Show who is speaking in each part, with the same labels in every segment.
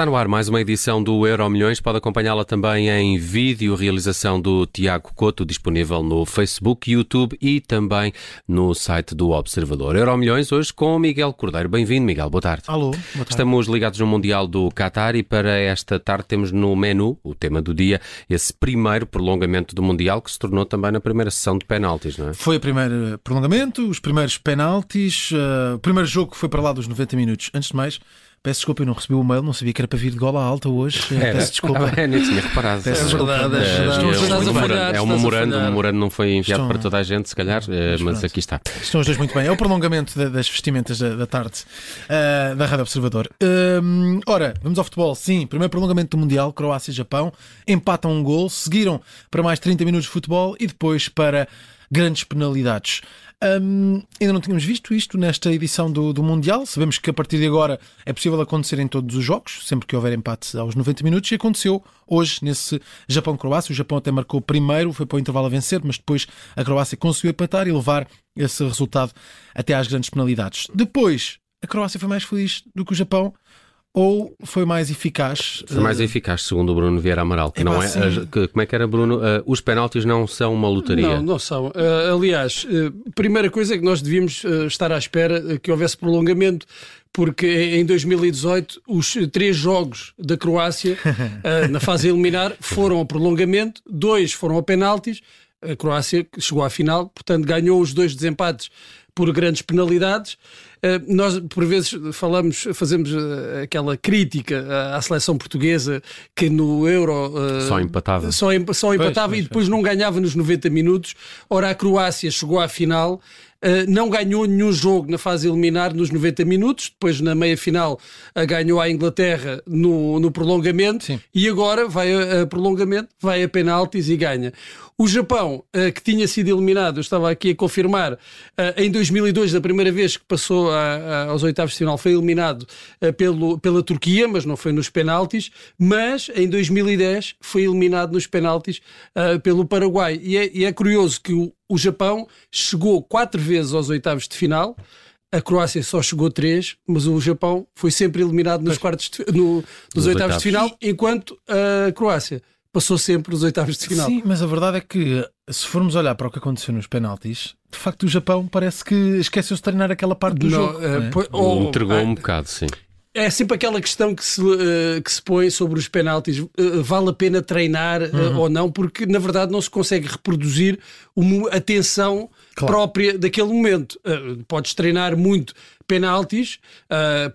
Speaker 1: Está no ar mais uma edição do Euro Milhões. Pode acompanhá-la também em vídeo, realização do Tiago Couto, disponível no Facebook, YouTube e também no site do Observador. Euro Milhões hoje com Miguel Cordeiro. Bem-vindo, Miguel. Boa tarde.
Speaker 2: Alô, boa tarde.
Speaker 1: Estamos ligados no Mundial do Qatar e para esta tarde temos no menu, o tema do dia, esse primeiro prolongamento do Mundial que se tornou também na primeira sessão de penaltis, não é?
Speaker 2: Foi o primeiro prolongamento, os primeiros penaltis, uh, o primeiro jogo que foi para lá dos 90 minutos. Antes de mais, Peço desculpa, eu não recebi o mail, não sabia que era para vir de gola alta hoje.
Speaker 1: Era.
Speaker 2: Peço desculpa.
Speaker 1: É, nem tinha reparado.
Speaker 2: Peço
Speaker 3: É
Speaker 2: desculpa.
Speaker 3: verdade, é
Speaker 2: É,
Speaker 3: verdade.
Speaker 1: É um memorando, o memorando não foi enviado
Speaker 2: Estão-
Speaker 1: para toda a gente, se calhar, eh, mas
Speaker 2: pronto.
Speaker 1: aqui está.
Speaker 2: Estão os dois muito bem. É o prolongamento da- das vestimentas da, da tarde uh, da Rádio Observador. Ora, vamos ao futebol. Sim, primeiro prolongamento do Mundial, Croácia e Japão. Empatam um gol, seguiram para mais 30 minutos de futebol e depois para grandes penalidades. Um, ainda não tínhamos visto isto nesta edição do, do Mundial. Sabemos que a partir de agora é possível acontecer em todos os jogos, sempre que houver empate aos 90 minutos, e aconteceu hoje nesse Japão-Croácia. O Japão até marcou primeiro, foi para o intervalo a vencer, mas depois a Croácia conseguiu empatar e levar esse resultado até às grandes penalidades. Depois, a Croácia foi mais feliz do que o Japão ou foi mais eficaz?
Speaker 1: Foi mais eficaz, segundo o Bruno Vieira Amaral. Que
Speaker 2: Epá,
Speaker 1: não é,
Speaker 2: sim.
Speaker 1: as- que- como é que era, Bruno? Uh, os penaltis não são uma lotaria.
Speaker 3: Não, não são. Uh, aliás, uh, primeira coisa é que nós devíamos uh, estar à espera que houvesse prolongamento, porque em 2018 os três jogos da Croácia uh, na fase a eliminar foram ao prolongamento, dois foram a penaltis. A Croácia chegou à final, portanto ganhou os dois desempates por grandes penalidades. Uh, nós, por vezes, falamos, fazemos uh, aquela crítica uh, à seleção portuguesa que no Euro uh,
Speaker 1: Só empatava.
Speaker 3: só, em- só empatava
Speaker 2: pois,
Speaker 3: e depois não ganhava nos 90 minutos. Ora, a Croácia chegou à final, eh, não ganhou nenhum jogo na fase eliminar nos 90 minutos, depois na meia final eh, ganhou a Inglaterra no, no prolongamento
Speaker 2: Sim.
Speaker 3: e agora vai a, a prolongamento, vai a penaltis e ganha. O Japão, eh, que tinha sido eliminado, eu estava aqui a confirmar, eh, em 2002, da primeira vez que passou a- a- aos oitavos de final, foi eliminado eh, pelo, pela Turquia, mas não foi nos penaltis, mas em 2010 foi eliminado nos penaltis eh, pelo Paraguai. E é, e é curioso que o, o Japão chegou quatro vezes aos oitavos de final. A Croácia só chegou três, mas o Japão foi sempre eliminado nos, quartos de no- nos
Speaker 1: Nos
Speaker 3: oitavos,
Speaker 1: oitavos.
Speaker 3: de final, enquanto a Croácia passou sempre os oitavos de final.
Speaker 2: Sim, mas a verdade é que se formos olhar para o que aconteceu nos penaltis, de facto o Japão parece que esqueceu-se de treinar aquela parte do
Speaker 3: Não,
Speaker 2: jogo. não é?
Speaker 3: ou-
Speaker 1: Entregou
Speaker 3: ah,
Speaker 1: um bocado, sim.
Speaker 3: É sempre aquela questão que se, eh, que se põe sobre os penaltis. Eh, vale a pena treinar eh,
Speaker 2: Uhum.
Speaker 3: ou não? Porque, na verdade, não se consegue reproduzir uma atenção
Speaker 2: Claro.
Speaker 3: própria daquele momento. Podes treinar muito penaltis,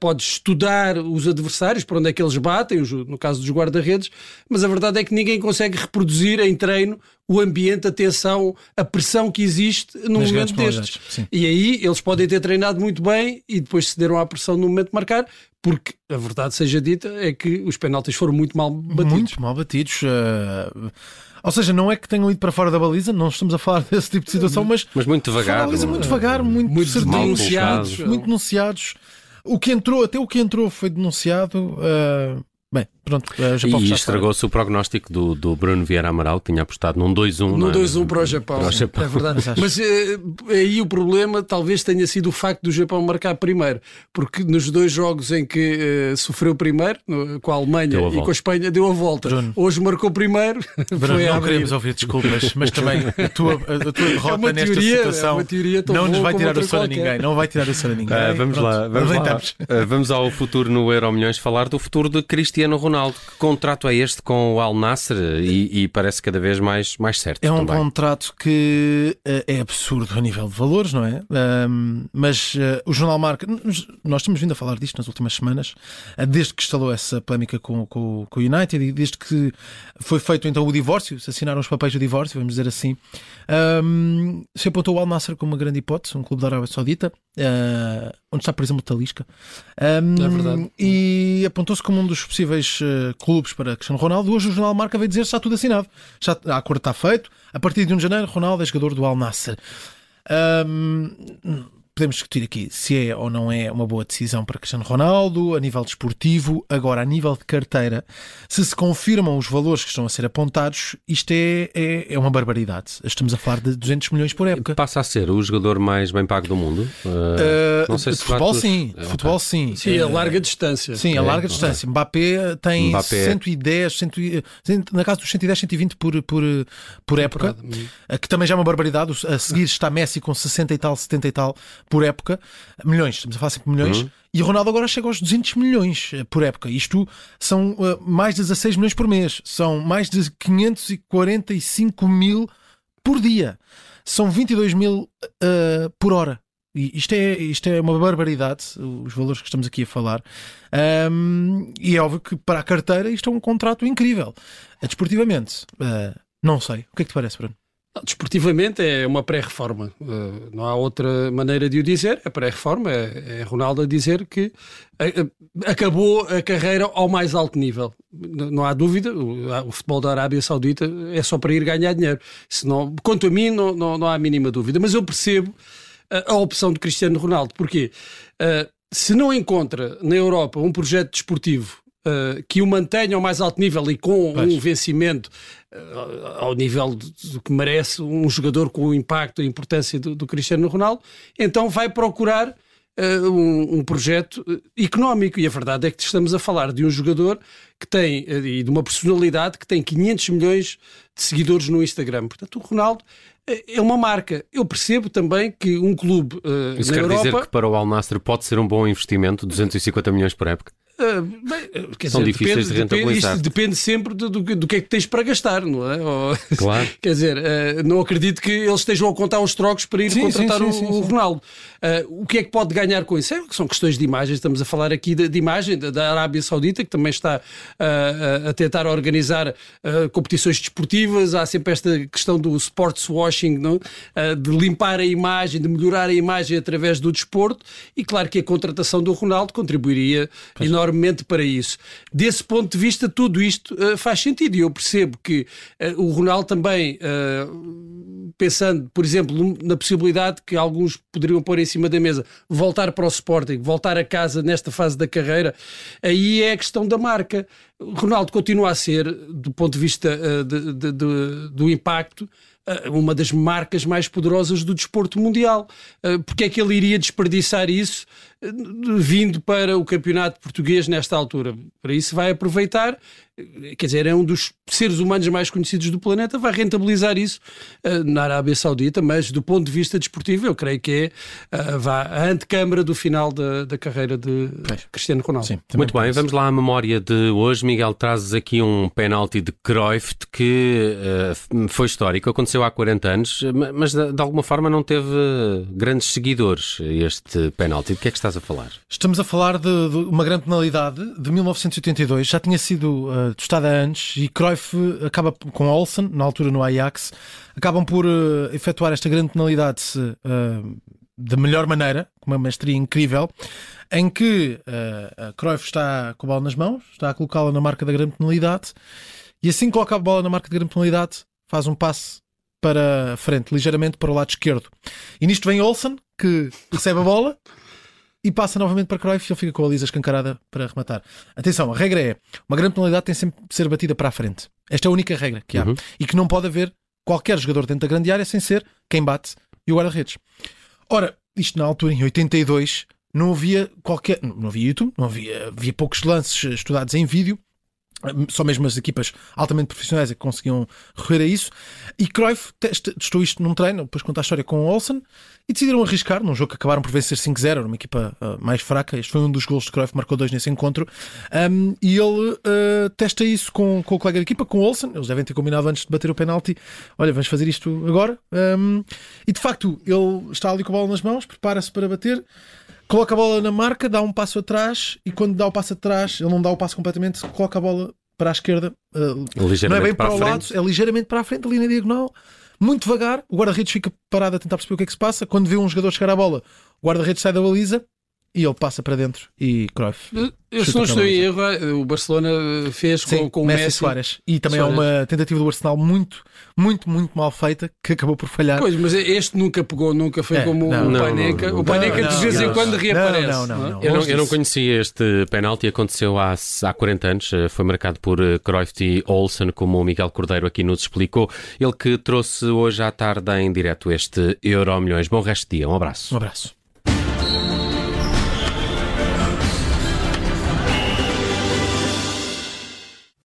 Speaker 3: podes estudar os adversários, para onde é que eles batem, no caso dos guarda-redes, mas a verdade é que ninguém consegue reproduzir em treino o ambiente, a tensão, a pressão que existe num
Speaker 2: Nas
Speaker 3: momento destes. E aí eles podem ter treinado muito bem e depois cederam à pressão no momento de marcar, porque a verdade seja dita é que os penaltis foram muito mal batidos.
Speaker 2: Muito mal batidos. eh, ou seja, não é que tenham ido para fora da baliza, não estamos a falar desse tipo de situação, mas
Speaker 1: Mas muito
Speaker 2: da
Speaker 1: devagar.
Speaker 2: baliza
Speaker 1: não é?
Speaker 2: muito devagar, muito,
Speaker 3: Muito
Speaker 2: certinho,
Speaker 3: denunciados.
Speaker 2: muito denunciados. O que entrou, até o que entrou foi denunciado. eh, bem, pronto, eh, o Japão
Speaker 1: E estragou-se o prognóstico do, do Bruno Vieira Amaral, que tinha apostado num 2-1.
Speaker 3: No
Speaker 1: não é?
Speaker 3: 2-1 para o Japão.
Speaker 1: Para o Japão.
Speaker 3: É verdade.
Speaker 2: Mas
Speaker 3: eh, aí o problema talvez tenha sido o facto do Japão marcar primeiro, porque nos dois jogos em que eh, sofreu primeiro, no- com a Alemanha
Speaker 1: a
Speaker 3: e com a Espanha, deu a volta.
Speaker 2: Bruno.
Speaker 3: Hoje marcou primeiro,
Speaker 2: Bruno, não
Speaker 3: abrir.
Speaker 2: queremos ouvir desculpas, mas também a tua, a tua derrota
Speaker 3: É
Speaker 2: nesta
Speaker 3: teoria,
Speaker 2: situação
Speaker 3: é uma teoria tão
Speaker 2: não nos vai tirar o sono a ninguém. Não vai tirar o sono a ninguém.
Speaker 1: Ah, vamos
Speaker 2: Pronto,
Speaker 1: lá, vamos lá. Ah, vamos ao futuro no Euro Milhões falar do futuro de Cristiano Ronaldo. Que contrato é este com o Al Nassr e, e parece cada vez mais, mais certo
Speaker 2: É um
Speaker 1: também.
Speaker 2: contrato que eh, é absurdo a nível de valores, não é? Mas eh, o Jornal Marca, nós temos vindo a falar disto nas últimas semanas, eh, desde que instalou essa polémica com, com, com o United e desde que foi feito então o divórcio, se assinaram os papéis do divórcio, vamos dizer assim, ahm, se apontou o Al Nassr como uma grande hipótese, um clube da Arábia Saudita, onde está, por exemplo, o Talisca. Ahm,
Speaker 3: É verdade.
Speaker 2: E apontou-se como um dos possíveis eh, clubes para Cristiano Ronaldo. Hoje o Jornal Marca veio dizer que está tudo assinado. Já, a acordo está feito. A partir de 1 de janeiro, Ronaldo é jogador do Al Nassr. Ahm, podemos discutir aqui se é ou não é uma boa decisão para Cristiano Ronaldo, a nível desportivo, agora a nível de carteira, se se confirmam os valores que estão a ser apontados, isto é, é, é uma barbaridade. Estamos a falar de 200 milhões por época.
Speaker 1: Passa a ser o jogador mais bem pago do mundo?
Speaker 2: Uh, não sei se futebol sim, é, futebol sim.
Speaker 3: Sim, a larga distância.
Speaker 2: Sim, a larga é, distância. Mbappé tem Mbappé. 110, 100, na casa dos 110, 120 por, por, por época, que também já é uma barbaridade. A seguir está Messi com 60 e tal, 70 e tal por época, milhões, estamos a falar sempre milhões, uhum. e o Ronaldo agora chega aos 200 milhões eh, por época. Isto são uh, mais de 16 milhões por mês, são mais de 545 mil por dia, são 22 mil uh, por hora. E isto é, isto é uma barbaridade, os valores que estamos aqui a falar. Um, e é óbvio que para a carteira isto é um contrato incrível. Desportivamente, uh, não sei. O que é que te parece, Bruno?
Speaker 3: Desportivamente é uma pré-reforma, uh, não há outra maneira de o dizer. A pré-reforma é, é Ronaldo a dizer que uh, acabou a carreira ao mais alto nível. Não há dúvida, o, futebol da Arábia Saudita é só para ir ganhar dinheiro. Senão, quanto a mim, não, não, não há a mínima dúvida. Mas eu percebo a, opção de Cristiano Ronaldo. Porquê? Uh, se não encontra na Europa um projeto desportivo uh, que o mantenha ao mais alto nível e com pois. um vencimento uh, ao nível do que merece um jogador com o impacto e a importância do, do Cristiano Ronaldo, então vai procurar Uh, um, um, projeto económico. E a verdade é que estamos a falar de um jogador que tem, uh, e de uma personalidade que tem 500 milhões de seguidores no Instagram. Portanto, o Ronaldo é uma marca. Eu percebo também que um clube uh,
Speaker 1: Isso
Speaker 3: na
Speaker 1: quer
Speaker 3: Europa...
Speaker 1: dizer que para o Al Nassr pode ser um bom investimento, 250 milhões por época?
Speaker 3: Uh, bem,
Speaker 1: São
Speaker 3: dizer,
Speaker 1: difíceis
Speaker 3: depende,
Speaker 1: de rentabilizar.
Speaker 3: Depende, depende sempre do, do, do, que é que tens para gastar, não é? Ou,
Speaker 1: claro.
Speaker 3: quer dizer, uh, não acredito que eles estejam a contar os trocos para ir sim, contratar sim, sim, o, o, Ronaldo. Uh, o que é que pode ganhar com isso? É, são questões de imagens. Estamos a falar aqui de, de imagem da, da, Arábia Saudita, que também está a tentar organizar competições desportivas. Há sempre esta questão do sports washing, não? de limpar a imagem, de melhorar a imagem através do desporto. E claro que a contratação do Ronaldo contribuiria pois. enormemente para isso. Desse ponto de vista, tudo isto uh, faz sentido. E eu percebo que uh, o Ronaldo também, uh, pensando, por exemplo, na possibilidade que alguns poderiam pôr em cima da mesa, voltar para o Sporting, voltar a casa nesta fase da carreira, aí é a questão da marca. Ronaldo continua a ser, do ponto de vista de, de, de, do impacto, uma das marcas mais poderosas do desporto mundial. Porque é que ele iria desperdiçar isso vindo para o campeonato português nesta altura. Para isso vai aproveitar, quer dizer, é um dos seres humanos mais conhecidos do planeta, vai rentabilizar isso uh, na Arábia Saudita, mas do ponto de vista desportivo, eu creio que é uh, vá, a antecâmara do final da, da carreira de Cristiano Ronaldo. Sim,
Speaker 1: Muito bem, vamos lá à memória de hoje. Miguel, trazes aqui um penalti de Cruyff que uh, foi histórico, aconteceu há 40 anos, mas de, de alguma forma não teve grandes seguidores este penalti. O que é que estás a falar?
Speaker 2: Estamos a falar de, de uma grande penalidade de 1982, já tinha sido uh, testada antes e Cruyff acaba com Olsen, na altura no Ajax, acabam por uh, efetuar esta grande penalidade uh, da melhor maneira, com uma mestria incrível, em que uh, Cruyff está com a bola nas mãos, está a colocá-la na marca da grande penalidade e assim que coloca a bola na marca da grande penalidade, faz um passe para frente, ligeiramente para o lado esquerdo. E nisto vem Olsen, que recebe a bola e passa novamente para Cruyff e ele fica com a Lisa escancarada para rematar. Atenção, a regra é: uma grande penalidade tem sempre de ser batida para a frente. Esta é a única regra que há. Uhum. E que não pode haver qualquer jogador dentro da grande área sem ser quem bate e o guarda-redes. Ora, isto na altura, em 82, não havia qualquer. Não havia YouTube, não havia, havia poucos lances estudados em vídeo só mesmo as equipas altamente profissionais é que conseguiam recorrer a isso. E Cruyff testou isto num treino, depois conta a história com o Olsen, e decidiram arriscar num jogo que acabaram por vencer 5-0, numa equipa uh, mais fraca. Este foi um dos gols de Cruyff, marcou dois nesse encontro. Um, e ele uh, testa isso com, com o colega de equipa, com o Olsen. Eles devem ter combinado antes de bater o penalti. Olha, vamos fazer isto agora. Um, e de facto, ele está ali com a bola nas mãos, prepara-se para bater coloca a bola na marca, dá um passo atrás e quando dá o passo atrás, ele não dá o passo completamente, coloca a bola para a esquerda, uh, não é bem para, para o lado, é ligeiramente para a frente, ali na diagonal, muito devagar. O guarda-redes fica parado a tentar perceber o que é que se passa. Quando vê um jogador chegar à bola, o guarda-redes sai da baliza e ele passa para dentro e Cruyff.
Speaker 3: Eu, se não estou em erro, o Barcelona fez
Speaker 2: Sim,
Speaker 3: com, com o
Speaker 2: Messi,
Speaker 3: Messi.
Speaker 2: Soares. E também
Speaker 3: Suárez.
Speaker 2: é uma tentativa do Arsenal muito, muito, muito mal feita que acabou por falhar.
Speaker 3: Pois, mas este nunca pegou, nunca foi
Speaker 2: É,
Speaker 3: como
Speaker 2: não.
Speaker 3: o
Speaker 1: Não,
Speaker 3: Paneca. O Paneca
Speaker 2: Não,
Speaker 3: de vez em quando reaparece.
Speaker 2: Não, não,
Speaker 3: é?
Speaker 2: não.
Speaker 1: Eu não, eu não conhecia este penalti, aconteceu há, há 40 anos, eh, foi marcado por eh, Cruyff e Olsen, como o Miguel Cordeiro aqui nos explicou. Ele que trouxe hoje à tarde em direto este Euro Milhões. Bom resto de dia, um abraço.
Speaker 2: Um abraço.